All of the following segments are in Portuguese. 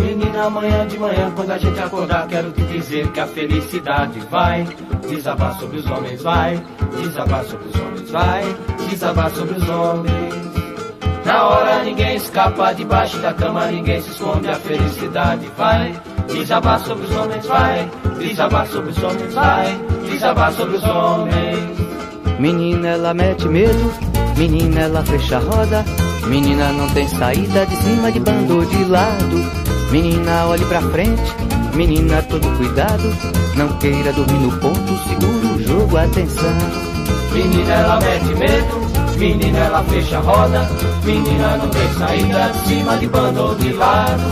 Menina, amanhã de manhã, quando a gente acordar, quero te dizer que a felicidade vai desabar sobre os homens, vai desabar sobre os homens, vai desabar sobre os homens. Na hora ninguém escapa, debaixo da cama ninguém se esconde, a felicidade vai desabar sobre os homens, vai desabar sobre os homens, vai desabar sobre os homens. Menina, ela mete medo, menina, ela fecha a roda, menina não tem saída de cima de bando de lado. Menina, olhe pra frente, menina, todo cuidado, não queira dormir no ponto, segura o jogo, atenção. Menina, ela mete medo. Menina, ela fecha a roda. Menina, não tem saída de cima de bando ou de lado.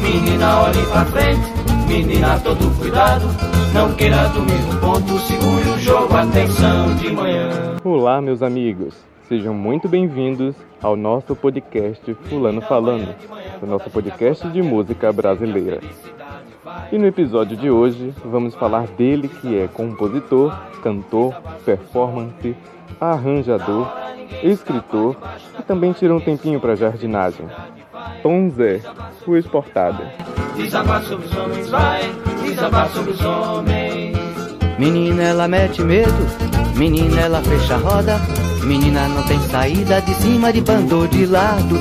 Menina, olhe pra frente. Menina, todo cuidado. Não queira dormir no ponto, segure o jogo, atenção de manhã. Olá, meus amigos. Sejam muito bem-vindos ao nosso podcast Fulano Falando, o nosso podcast de música brasileira. E no episódio de hoje vamos falar dele que é compositor, cantor, performance, arranjador, escritor e também tira um tempinho para jardinagem. Tom Zé, o exportada. Desabar sobre os homens, vai, desabar sobre os homens. Menina, ela mete medo, menina, ela fecha a roda, menina não tem saída de cima de bando ou de lado.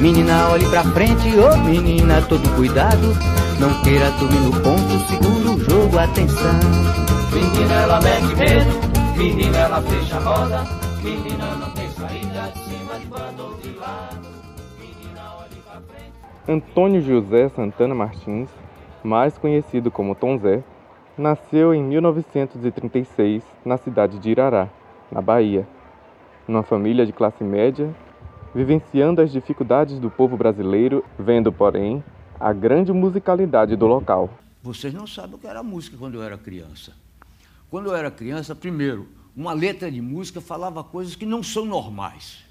Menina, olhe pra frente, ô oh, menina, todo cuidado, não queira dormir no ponto, segura o jogo, atenção. Menina, ela mete medo, menina, ela fecha a roda, menina não tem saída de cima de bando ou de lado. Menina, olhe pra frente. Antônio José Santana Martins, mais conhecido como Tom Zé, nasceu em 1936 na cidade de Irará, na Bahia, numa família de classe média, vivenciando as dificuldades do povo brasileiro, vendo, porém, a grande musicalidade do local. Vocês não sabem o que era música quando eu era criança. Quando eu era criança, primeiro, uma letra de música falava coisas que não são normais.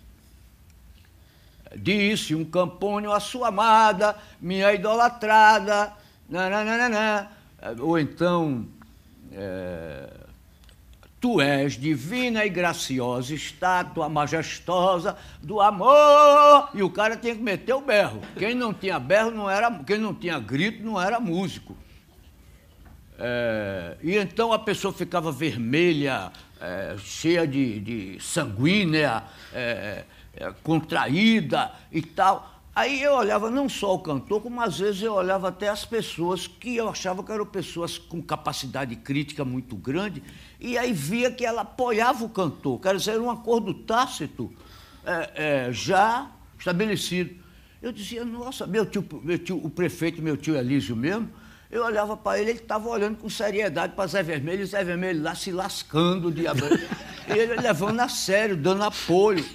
Disse um campônio à sua amada, minha idolatrada, nananana, ou então, é, tu és divina e graciosa, estátua majestosa do amor. E o cara tinha que meter o berro. Quem não tinha berro não era, quem não tinha grito não era músico. É, e então a pessoa ficava vermelha, é, cheia de, de sanguínea, é, é contraída e tal. Aí eu olhava não só o cantor, como às vezes eu olhava até as pessoas que eu achava que eram pessoas com capacidade crítica muito grande, e aí via que ela apoiava o cantor, quer dizer, era um acordo tácito é, é, já estabelecido. Eu dizia, nossa, meu tio, meu tio, o prefeito, meu tio Elísio mesmo, eu olhava para ele, ele estava olhando com seriedade para Zé Vermelho, e Zé Vermelho lá se lascando de E ele levando a sério, dando apoio.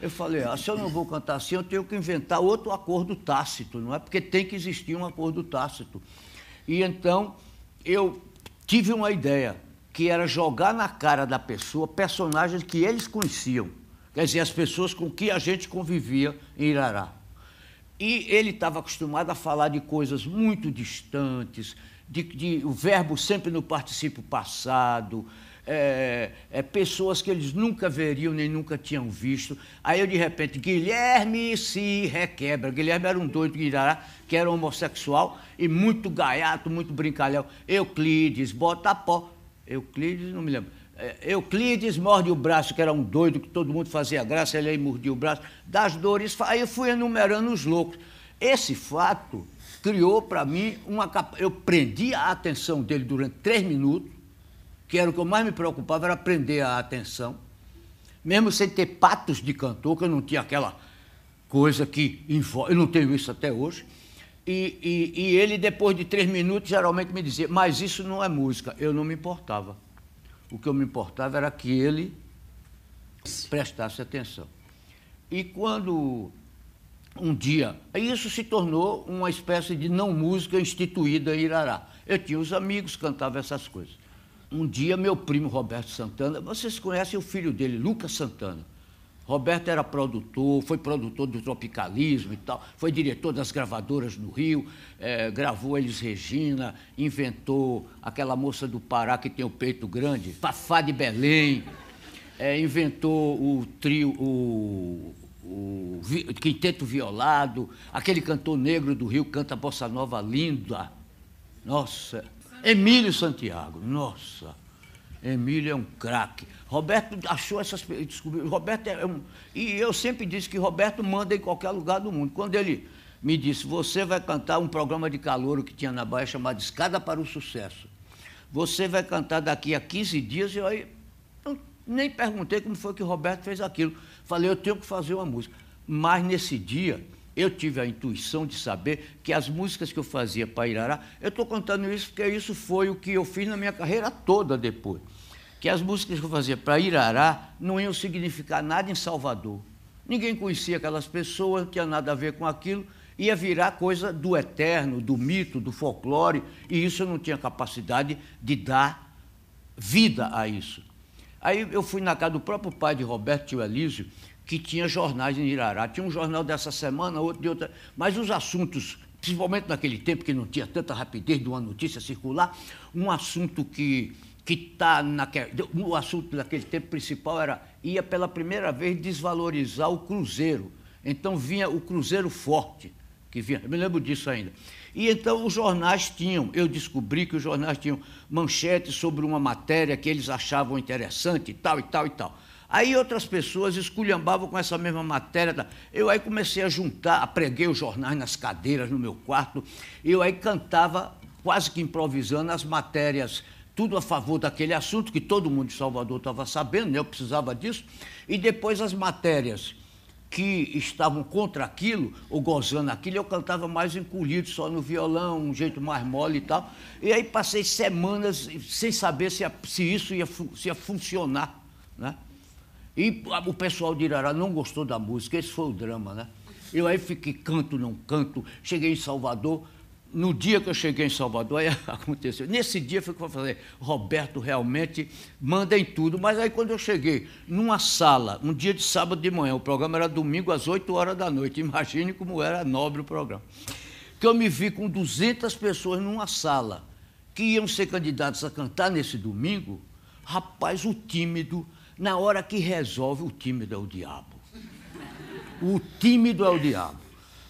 Eu falei, ah, se eu não vou cantar assim, eu tenho que inventar outro acordo tácito, não é? Porque tem que existir um acordo tácito. E então eu tive uma ideia, que era jogar na cara da pessoa personagens que eles conheciam. Quer dizer, as pessoas com que a gente convivia em Irará. E ele estava acostumado a falar de coisas muito distantes, de, de o verbo sempre no participio passado, é, é, pessoas que eles nunca veriam nem nunca tinham visto. Aí eu, de repente, Guilherme se requebra. Guilherme era um doido de Irará, que era homossexual e muito gaiato, muito brincalhão. Euclides, bota pó. Euclides, não me lembro. É, Euclides morde o braço, que era um doido, que todo mundo fazia graça, ele aí mordia o braço. Das dores, aí eu fui enumerando os loucos. Esse fato criou para mim uma. Eu prendi a atenção dele durante três minutos que era o que eu mais me preocupava, era prender a atenção, mesmo sem ter patos de cantor, que eu não tinha aquela coisa que eu não tenho isso até hoje. E, e, e, ele, depois de três minutos, geralmente me dizia, mas isso não é música. Eu não me importava. O que eu me importava era que ele prestasse atenção. E quando um dia, isso se tornou uma espécie de não música instituída em Irará. Eu tinha os amigos, cantava essas coisas um dia meu primo Roberto Santana, vocês conhecem o filho dele, Lucas Santana. Roberto era produtor, foi produtor do Tropicalismo e tal, foi diretor das gravadoras no Rio, é, gravou Elis Regina, inventou aquela moça do Pará que tem o peito grande, Fafá de Belém, é, inventou o trio, o, o quinteto violado, aquele cantor negro do Rio canta bossa nova linda. Nossa, Emílio Santiago, nossa. Emílio é um craque. Roberto achou essas. Descobriu, Roberto é um. E eu sempre disse que Roberto manda em qualquer lugar do mundo. Quando ele me disse, você vai cantar um programa de calor que tinha na Bahia chamado Escada para o Sucesso. Você vai cantar daqui a 15 dias, e aí eu nem perguntei como foi que Roberto fez aquilo. Falei, eu tenho que fazer uma música. Mas nesse dia, eu tive a intuição de saber que as músicas que eu fazia para Irará, eu estou contando isso porque isso foi o que eu fiz na minha carreira toda depois. Que as músicas que eu fazia para Irará não iam significar nada em Salvador. Ninguém conhecia aquelas pessoas, não tinha nada a ver com aquilo, ia virar coisa do eterno, do mito, do folclore, e isso eu não tinha capacidade de dar vida a isso. Aí eu fui na casa do próprio pai de Roberto Tio Elísio, que tinha jornais em Irará. Tinha um jornal dessa semana, outro de outra. Mas os assuntos, principalmente naquele tempo que não tinha tanta rapidez de uma notícia circular, um assunto que que está naquele. O assunto daquele tempo principal era ia pela primeira vez desvalorizar o Cruzeiro. Então vinha o Cruzeiro Forte, que vinha, eu me lembro disso ainda. E então os jornais tinham, eu descobri que os jornais tinham manchetes sobre uma matéria que eles achavam interessante e tal e tal e tal. Aí outras pessoas esculhambavam com essa mesma matéria. Tá? Eu aí comecei a juntar, preguei os jornais nas cadeiras no meu quarto, eu aí cantava, quase que improvisando, as matérias, tudo a favor daquele assunto, que todo mundo de Salvador estava sabendo, né? eu precisava disso, e depois as matérias que estavam contra aquilo, ou gozando aquilo, eu cantava mais encolhido, só no violão, um jeito mais mole e tal. E aí passei semanas sem saber se, se isso ia, se ia funcionar. Né? E o pessoal de Irará não gostou da música, esse foi o drama, né? Eu aí fiquei canto, não canto, cheguei em Salvador. No dia que eu cheguei em Salvador, aí aconteceu. Nesse dia eu falei, Roberto realmente manda em tudo. Mas aí quando eu cheguei numa sala, um dia de sábado de manhã, o programa era domingo às 8 horas da noite. Imagine como era nobre o programa. Que eu me vi com 200 pessoas numa sala que iam ser candidatos a cantar nesse domingo. Rapaz, o tímido, na hora que resolve, o tímido é o diabo. O tímido é o diabo.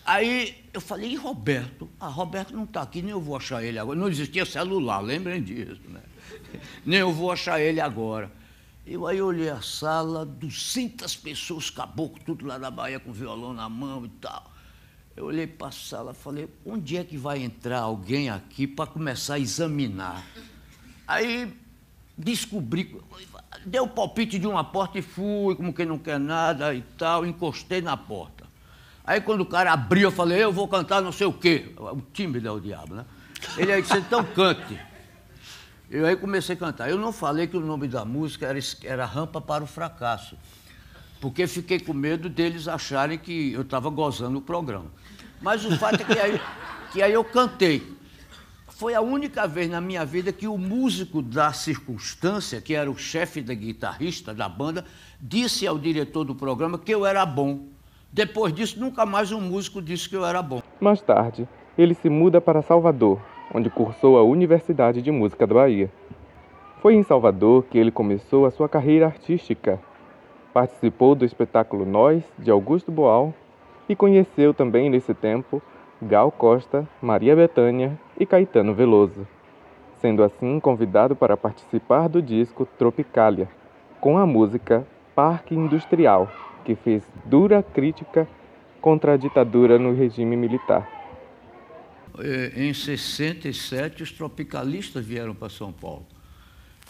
Aí eu falei, e Roberto? Ah, Roberto não está aqui, nem eu vou achar ele agora. Não existia celular, lembrem disso, né? Nem eu vou achar ele agora. Eu aí olhei a sala, 200 pessoas, caboclo, tudo lá da Bahia com violão na mão e tal. Eu olhei para a sala falei, onde é que vai entrar alguém aqui para começar a examinar? Aí descobri, deu o palpite de uma porta e fui, como quem não quer nada e tal, encostei na porta. Aí quando o cara abriu, eu falei, eu vou cantar não sei o quê. O tímido é o diabo, né? Ele aí disse, então cante. Eu aí comecei a cantar. Eu não falei que o nome da música era, era Rampa para o Fracasso, porque fiquei com medo deles acharem que eu estava gozando o programa. Mas o fato é que aí, que aí eu cantei. Foi a única vez na minha vida que o músico da circunstância, que era o chefe da guitarrista da banda, disse ao diretor do programa que eu era bom. Depois disso, nunca mais um músico disse que eu era bom. Mais tarde, ele se muda para Salvador, onde cursou a Universidade de Música da Bahia. Foi em Salvador que ele começou a sua carreira artística. Participou do espetáculo Nós, de Augusto Boal, e conheceu também nesse tempo Gal Costa, Maria Bethânia e Caetano Veloso, sendo assim convidado para participar do disco Tropicália, com a música Parque Industrial, que fez dura crítica contra a ditadura no regime militar. É, em 67, os tropicalistas vieram para São Paulo.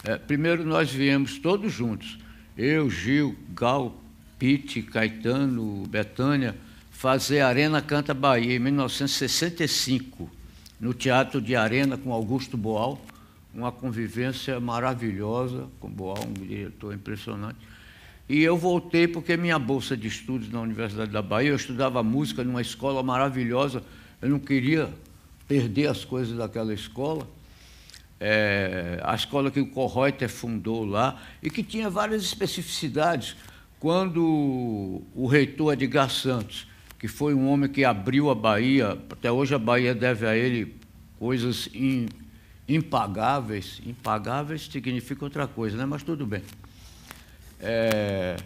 É, primeiro nós viemos todos juntos, eu, Gil, Gal, Pete, Caetano, Betânia, fazer Arena Canta Bahia em 1965, no Teatro de Arena com Augusto Boal, uma convivência maravilhosa com Boal, um diretor impressionante. E eu voltei porque minha bolsa de estudos na Universidade da Bahia, eu estudava música numa escola maravilhosa, eu não queria perder as coisas daquela escola. É, a escola que o Correuter fundou lá e que tinha várias especificidades. Quando o reitor Edgar Santos que foi um homem que abriu a Bahia, até hoje a Bahia deve a ele coisas in, impagáveis. Impagáveis significa outra coisa, né? mas tudo bem. É,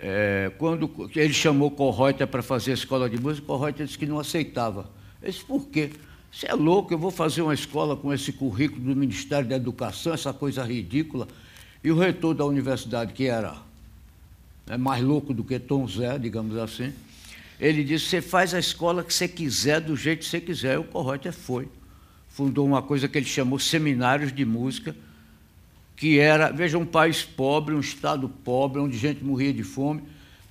é, quando ele chamou Correuter para fazer a escola de música, Correuter disse que não aceitava. Eu disse, por quê? Você é louco, eu vou fazer uma escola com esse currículo do Ministério da Educação, essa coisa ridícula. E o reitor da universidade, que era é mais louco do que Tom Zé, digamos assim, ele disse: Você faz a escola que você quiser, do jeito que você quiser. E o Correuter foi. Fundou uma coisa que ele chamou Seminários de Música, que era, veja, um país pobre, um estado pobre, onde gente morria de fome,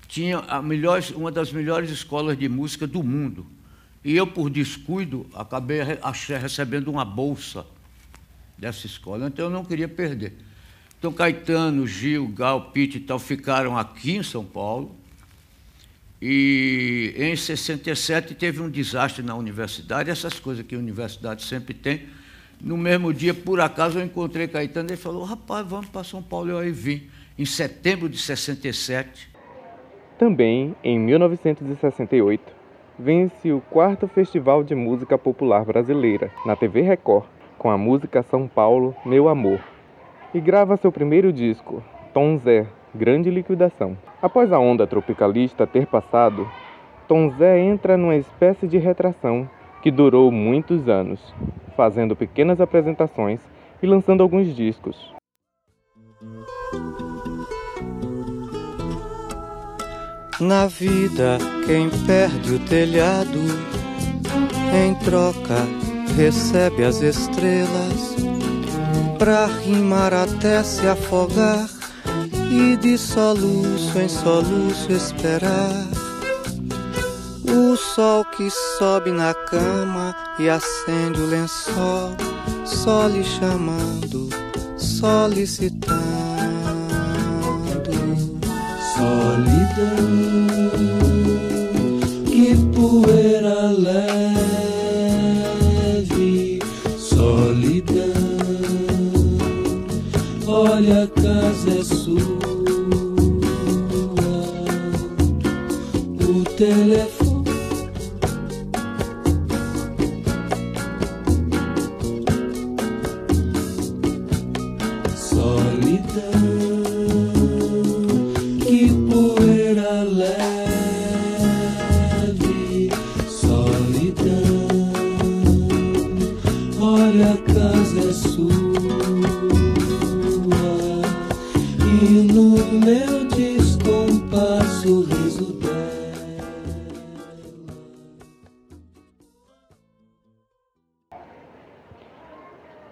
tinha a melhor, uma das melhores escolas de música do mundo. E eu, por descuido, acabei recebendo uma bolsa dessa escola. Então eu não queria perder. Então Caetano, Gil, Gal, Pitt e tal ficaram aqui em São Paulo. E em 67 teve um desastre na universidade, essas coisas que a universidade sempre tem. No mesmo dia, por acaso, eu encontrei Caetano e ele falou: rapaz, vamos para São Paulo. Eu aí vim, em setembro de 67. Também, em 1968, vence o quarto Festival de Música Popular Brasileira, na TV Record, com a música São Paulo, Meu Amor, e grava seu primeiro disco, Tom Zé, Grande Liquidação. Após a onda tropicalista ter passado, Tom Zé entra numa espécie de retração que durou muitos anos, fazendo pequenas apresentações e lançando alguns discos. Na vida, quem perde o telhado, em troca, recebe as estrelas pra rimar até se afogar e de soluço em soluço esperar o sol que sobe na cama e acende o lençol, só lhe chamando, solicitando solidão. Que poeira leve, solidão. Olha, a casa é sua, o telefone.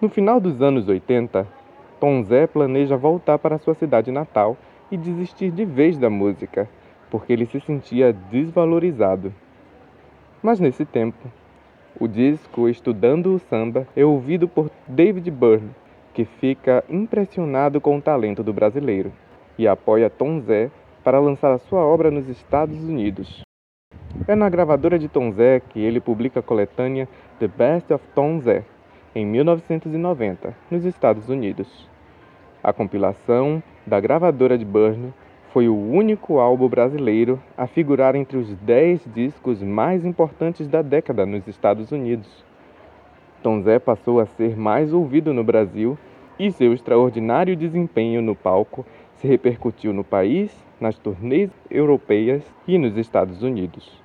No final dos anos 80, Tom Zé planeja voltar para sua cidade natal e desistir de vez da música, porque ele se sentia desvalorizado. Mas nesse tempo, o disco Estudando o Samba é ouvido por David Byrne, que fica impressionado com o talento do brasileiro e apoia Tom Zé para lançar a sua obra nos Estados Unidos. É na gravadora de Tom Zé que ele publica a coletânea The Best of Tom Zé, em 1990, nos Estados Unidos. A compilação da gravadora de Burn foi o único álbum brasileiro a figurar entre os 10 discos mais importantes da década nos Estados Unidos. Tom Zé passou a ser mais ouvido no Brasil e seu extraordinário desempenho no palco se repercutiu no país, nas turnês europeias e nos Estados Unidos.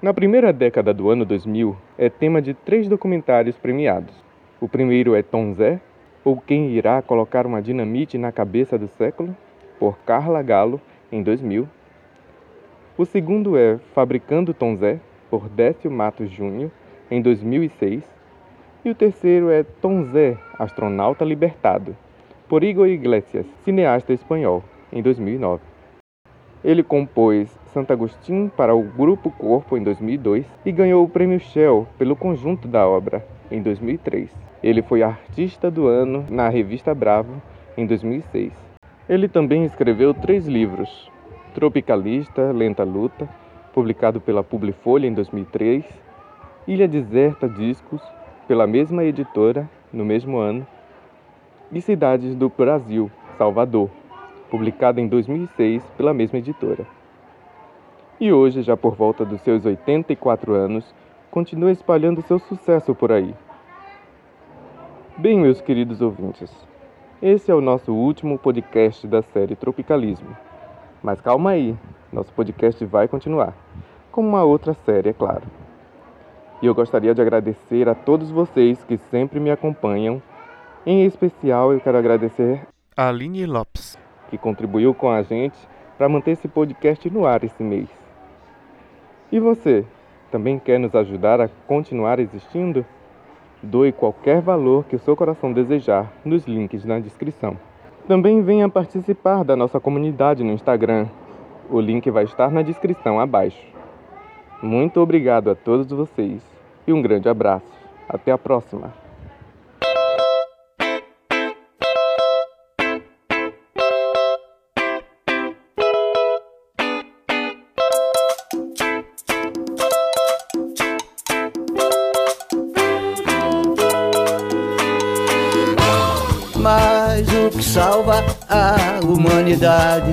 Na primeira década do ano 2000, é tema de três documentários premiados. O primeiro é Tom Zé, ou Quem Irá Colocar uma Dinamite na Cabeça do Século, por Carla Galo, em 2000. O segundo é Fabricando Tom Zé, por Décio Matos Júnior, em 2006. E o terceiro é Tom Zé, Astronauta Libertado, por Igor Iglesias, cineasta espanhol, em 2009. Ele compôs Santo Agostinho para o Grupo Corpo em 2002 e ganhou o Prêmio Shell pelo conjunto da obra em 2003. Ele foi artista do ano na revista Bravo em 2006. Ele também escreveu três livros: Tropicalista, Lenta Luta, publicado pela Publifolha em 2003, Ilha Deserta Discos, pela mesma editora, no mesmo ano, e Cidades do Brasil, Salvador, publicado em 2006 pela mesma editora. E hoje, já por volta dos seus 84 anos, continua espalhando seu sucesso por aí, Bem, meus queridos ouvintes, esse é o nosso último podcast da série Tropicalismo. Mas calma aí, nosso podcast vai continuar, com uma outra série, é claro. E eu gostaria de agradecer a todos vocês que sempre me acompanham. Em especial, eu quero agradecer a Aline Lopes, que contribuiu com a gente para manter esse podcast no ar esse mês. E você, também quer nos ajudar a continuar existindo? Doe qualquer valor que o seu coração desejar nos links na descrição. Também venha participar da nossa comunidade no Instagram. O link vai estar na descrição abaixo. Muito obrigado a todos vocês e um grande abraço. Até a próxima! Mas o que salva a humanidade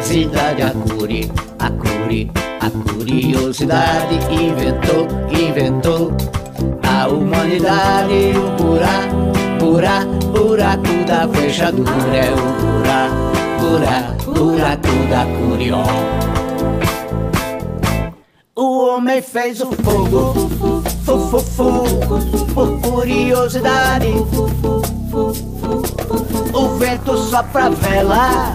a curi, a curi, a curiosidade inventou, inventou a humanidade, o buraco, buraco, buraco da fechadura é o buraco, buraco, buraco da curió. O homem fez o fogo, fu, fu, fu, por curiosidade. O vento sopra vela,